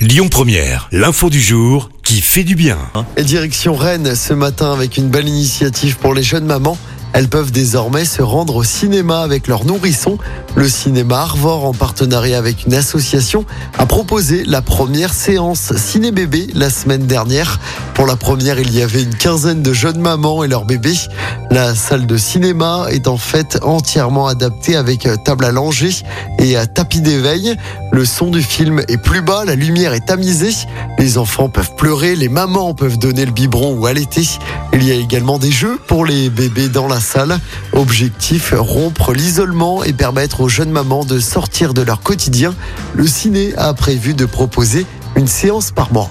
Lyon Première, l'info du jour qui fait du bien. Et direction Rennes ce matin avec une belle initiative pour les jeunes mamans. Elles peuvent désormais se rendre au cinéma avec leurs nourrissons. Le cinéma Arvor, en partenariat avec une association, a proposé la première séance ciné-bébé la semaine dernière. Pour la première, il y avait une quinzaine de jeunes mamans et leurs bébés. La salle de cinéma est en fait entièrement adaptée avec table à langer et tapis d'éveil. Le son du film est plus bas, la lumière est tamisée. Les enfants peuvent pleurer, les mamans peuvent donner le biberon ou allaiter. Il y a également des jeux pour les bébés dans la salle. Objectif, rompre l'isolement et permettre aux jeunes mamans de sortir de leur quotidien. Le ciné a prévu de proposer une séance par mois.